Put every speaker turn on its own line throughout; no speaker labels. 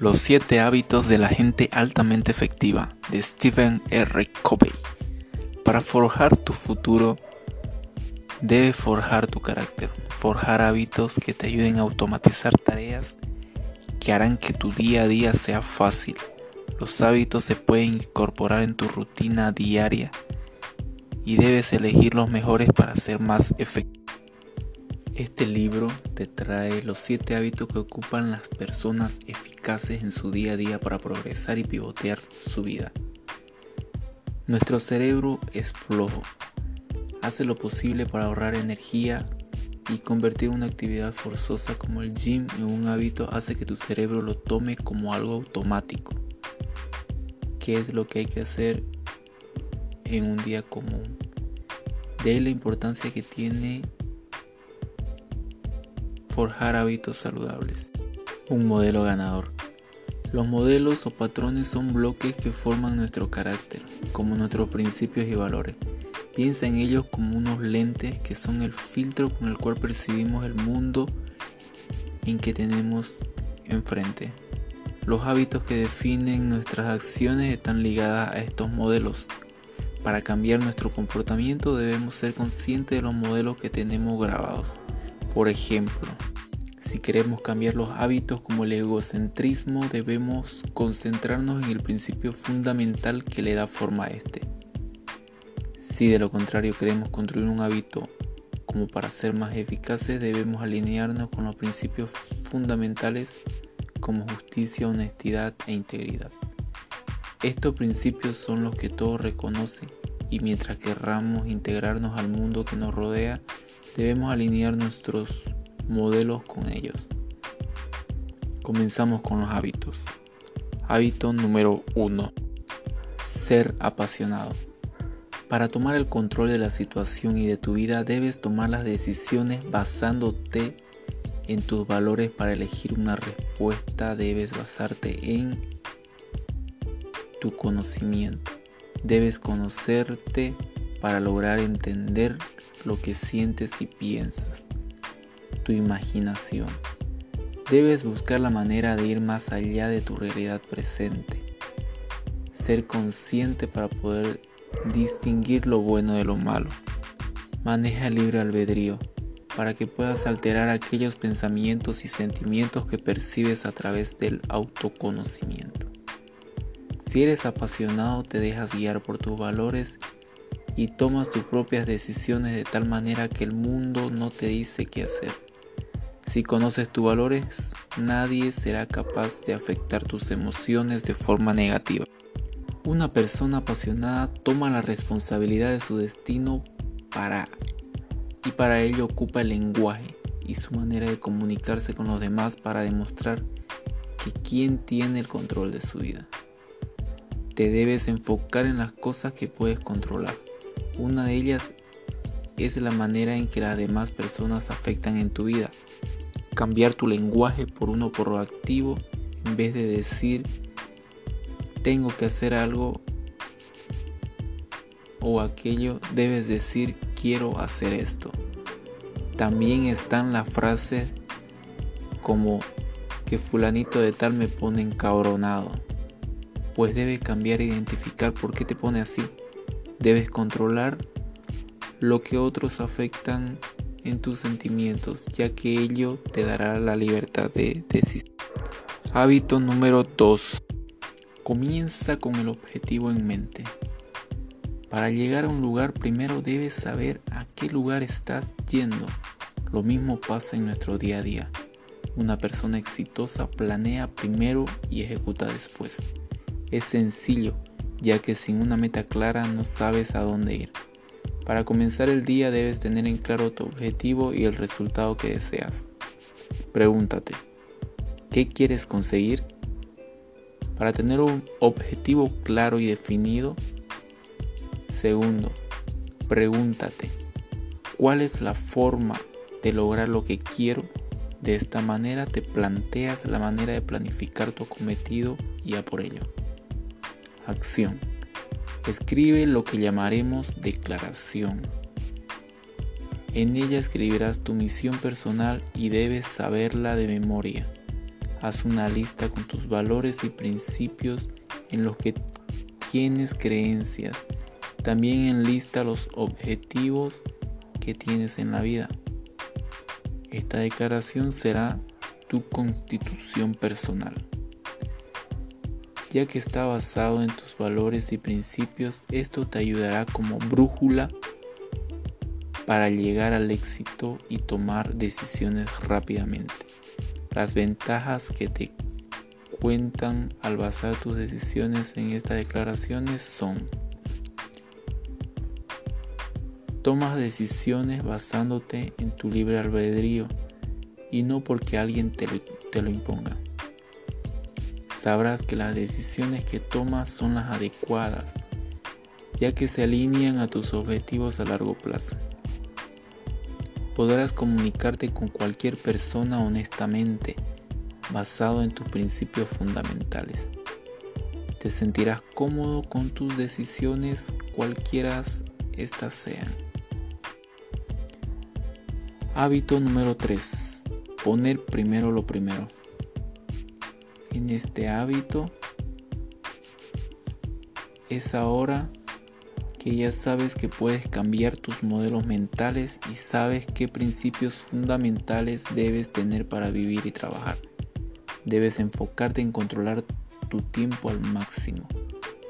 Los 7 hábitos de la gente altamente efectiva de Stephen R. Covey. Para forjar tu futuro, debes forjar tu carácter, forjar hábitos que te ayuden a automatizar tareas que harán que tu día a día sea fácil. Los hábitos se pueden incorporar en tu rutina diaria y debes elegir los mejores para ser más efectivo. Este libro te trae los 7 hábitos que ocupan las personas eficaces en su día a día para progresar y pivotear su vida. Nuestro cerebro es flojo. Hace lo posible para ahorrar energía y convertir una actividad forzosa como el gym en un hábito hace que tu cerebro lo tome como algo automático. ¿Qué es lo que hay que hacer en un día común? De ahí la importancia que tiene forjar hábitos saludables. Un modelo ganador. Los modelos o patrones son bloques que forman nuestro carácter, como nuestros principios y valores. Piensa en ellos como unos lentes que son el filtro con el cual percibimos el mundo en que tenemos enfrente. Los hábitos que definen nuestras acciones están ligadas a estos modelos. Para cambiar nuestro comportamiento debemos ser conscientes de los modelos que tenemos grabados. Por ejemplo, si queremos cambiar los hábitos como el egocentrismo, debemos concentrarnos en el principio fundamental que le da forma a este. Si de lo contrario queremos construir un hábito como para ser más eficaces, debemos alinearnos con los principios fundamentales como justicia, honestidad e integridad. Estos principios son los que todos reconocen y mientras querramos integrarnos al mundo que nos rodea, debemos alinear nuestros modelos con ellos. Comenzamos con los hábitos. Hábito número 1. Ser apasionado. Para tomar el control de la situación y de tu vida debes tomar las decisiones basándote en tus valores para elegir una respuesta. Debes basarte en tu conocimiento. Debes conocerte para lograr entender lo que sientes y piensas tu imaginación. Debes buscar la manera de ir más allá de tu realidad presente. Ser consciente para poder distinguir lo bueno de lo malo. Maneja el libre albedrío para que puedas alterar aquellos pensamientos y sentimientos que percibes a través del autoconocimiento. Si eres apasionado te dejas guiar por tus valores y tomas tus propias decisiones de tal manera que el mundo no te dice qué hacer. Si conoces tus valores, nadie será capaz de afectar tus emociones de forma negativa. Una persona apasionada toma la responsabilidad de su destino para y para ello ocupa el lenguaje y su manera de comunicarse con los demás para demostrar que quien tiene el control de su vida. Te debes enfocar en las cosas que puedes controlar. Una de ellas es la manera en que las demás personas afectan en tu vida cambiar tu lenguaje por uno proactivo en vez de decir tengo que hacer algo o aquello, debes decir quiero hacer esto. También están las frases como que fulanito de tal me pone encabronado. Pues debes cambiar e identificar por qué te pone así. Debes controlar lo que otros afectan en tus sentimientos, ya que ello te dará la libertad de decisión. Hábito número 2. Comienza con el objetivo en mente. Para llegar a un lugar primero debes saber a qué lugar estás yendo. Lo mismo pasa en nuestro día a día. Una persona exitosa planea primero y ejecuta después. Es sencillo, ya que sin una meta clara no sabes a dónde ir. Para comenzar el día debes tener en claro tu objetivo y el resultado que deseas. Pregúntate, ¿qué quieres conseguir? Para tener un objetivo claro y definido. Segundo, pregúntate, ¿cuál es la forma de lograr lo que quiero? De esta manera te planteas la manera de planificar tu cometido y a por ello. Acción. Escribe lo que llamaremos declaración. En ella escribirás tu misión personal y debes saberla de memoria. Haz una lista con tus valores y principios en los que tienes creencias. También enlista los objetivos que tienes en la vida. Esta declaración será tu constitución personal. Ya que está basado en tus valores y principios, esto te ayudará como brújula para llegar al éxito y tomar decisiones rápidamente. Las ventajas que te cuentan al basar tus decisiones en estas declaraciones son Tomas decisiones basándote en tu libre albedrío y no porque alguien te lo, te lo imponga. Sabrás que las decisiones que tomas son las adecuadas, ya que se alinean a tus objetivos a largo plazo. Podrás comunicarte con cualquier persona honestamente, basado en tus principios fundamentales. Te sentirás cómodo con tus decisiones, cualquiera estas sean. Hábito número 3. Poner primero lo primero. En este hábito es ahora que ya sabes que puedes cambiar tus modelos mentales y sabes qué principios fundamentales debes tener para vivir y trabajar. Debes enfocarte en controlar tu tiempo al máximo.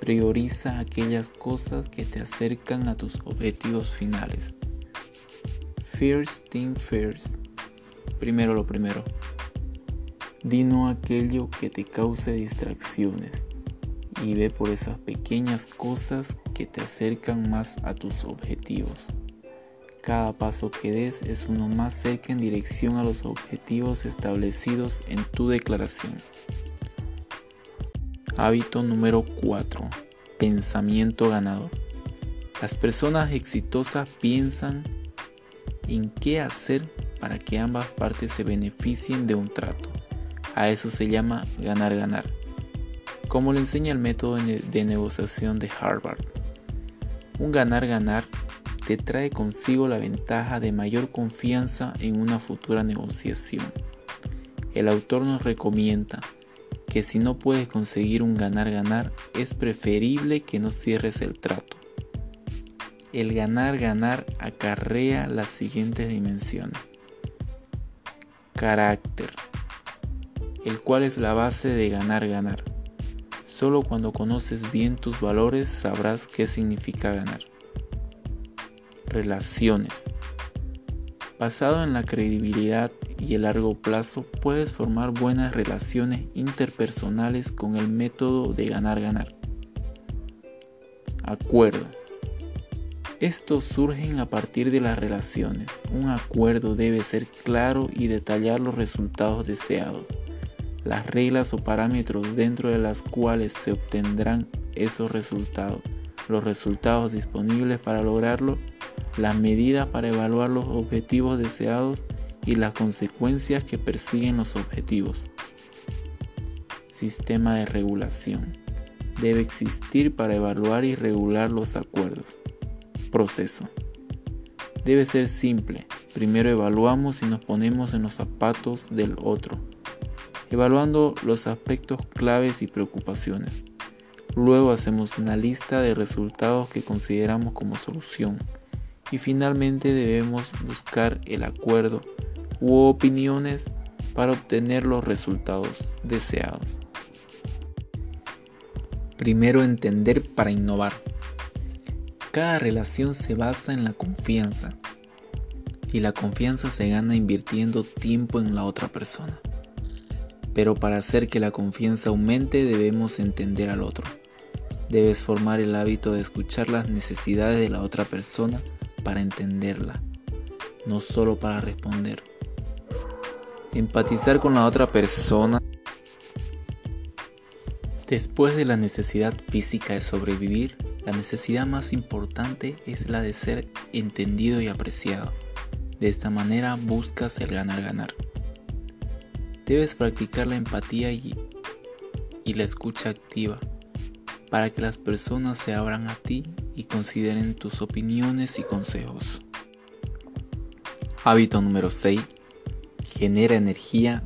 Prioriza aquellas cosas que te acercan a tus objetivos finales. First thing first. Primero lo primero. Dino aquello que te cause distracciones y ve por esas pequeñas cosas que te acercan más a tus objetivos. Cada paso que des es uno más cerca en dirección a los objetivos establecidos en tu declaración. Hábito número 4. Pensamiento ganador. Las personas exitosas piensan en qué hacer para que ambas partes se beneficien de un trato. A eso se llama ganar-ganar, como le enseña el método de negociación de Harvard. Un ganar-ganar te trae consigo la ventaja de mayor confianza en una futura negociación. El autor nos recomienda que si no puedes conseguir un ganar-ganar, es preferible que no cierres el trato el ganar-ganar acarrea las siguientes dimensiones. Carácter, el cual es la base de ganar-ganar. Solo cuando conoces bien tus valores sabrás qué significa ganar. Relaciones. Basado en la credibilidad y el largo plazo, puedes formar buenas relaciones interpersonales con el método de ganar-ganar. Acuerdo estos surgen a partir de las relaciones. Un acuerdo debe ser claro y detallar los resultados deseados, las reglas o parámetros dentro de las cuales se obtendrán esos resultados, los resultados disponibles para lograrlo, las medidas para evaluar los objetivos deseados y las consecuencias que persiguen los objetivos. Sistema de regulación. Debe existir para evaluar y regular los acuerdos proceso. Debe ser simple. Primero evaluamos y nos ponemos en los zapatos del otro, evaluando los aspectos claves y preocupaciones. Luego hacemos una lista de resultados que consideramos como solución y finalmente debemos buscar el acuerdo u opiniones para obtener los resultados deseados. Primero entender para innovar. Cada relación se basa en la confianza y la confianza se gana invirtiendo tiempo en la otra persona. Pero para hacer que la confianza aumente debemos entender al otro. Debes formar el hábito de escuchar las necesidades de la otra persona para entenderla, no solo para responder. Empatizar con la otra persona después de la necesidad física de sobrevivir la necesidad más importante es la de ser entendido y apreciado. De esta manera buscas el ganar-ganar. Debes practicar la empatía y, la escucha activa para que las personas se abran a ti y consideren tus opiniones y consejos. Hábito número 6. Genera energía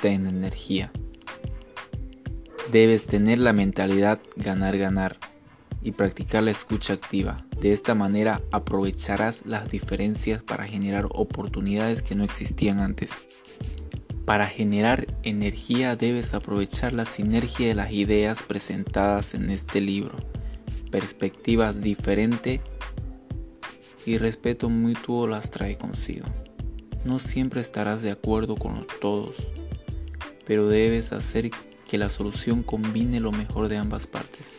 ten energía. Debes tener la mentalidad ganar-ganar y practicar la escucha activa. De esta manera aprovecharás las diferencias para generar oportunidades que no existían antes. Para generar energía debes aprovechar la sinergia de las ideas presentadas en este libro, perspectivas diferentes y respeto mutuo las trae consigo. No siempre estarás de acuerdo con todos, pero debes hacer que la solución combine lo mejor de ambas partes.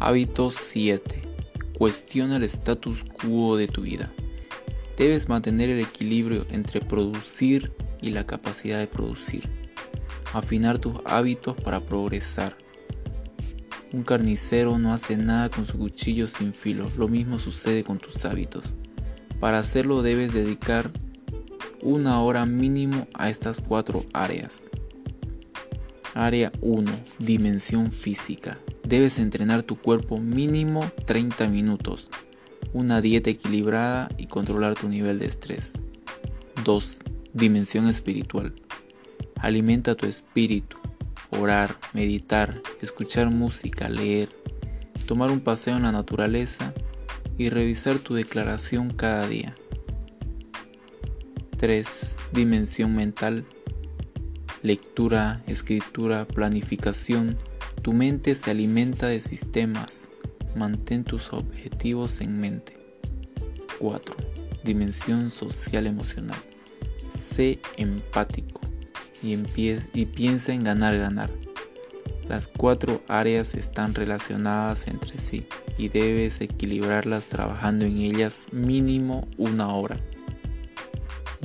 Hábito 7. Cuestiona el status quo de tu vida. Debes mantener el equilibrio entre producir y la capacidad de producir. Afinar tus hábitos para progresar. Un carnicero no hace nada con su cuchillo sin filo, lo mismo sucede con tus hábitos. Para hacerlo debes dedicar una hora mínimo a estas cuatro áreas. Área 1. Dimensión física. Debes entrenar tu cuerpo mínimo 30 minutos, una dieta equilibrada y controlar tu nivel de estrés. 2. Dimensión espiritual. Alimenta tu espíritu. Orar, meditar, escuchar música, leer, tomar un paseo en la naturaleza y revisar tu declaración cada día. 3. Dimensión mental. Lectura, escritura, planificación. Tu mente se alimenta de sistemas. Mantén tus objetivos en mente. 4. Dimensión social emocional. Sé empático y, y piensa en ganar, ganar. Las cuatro áreas están relacionadas entre sí y debes equilibrarlas trabajando en ellas mínimo una hora.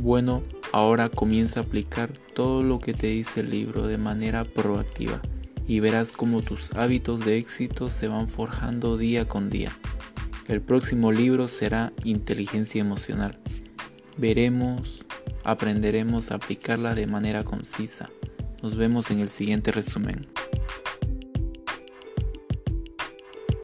Bueno, ahora comienza a aplicar todo lo que te dice el libro de manera proactiva y verás cómo tus hábitos de éxito se van forjando día con día. El próximo libro será Inteligencia Emocional. Veremos aprenderemos a aplicarla de manera concisa. Nos vemos en el siguiente resumen.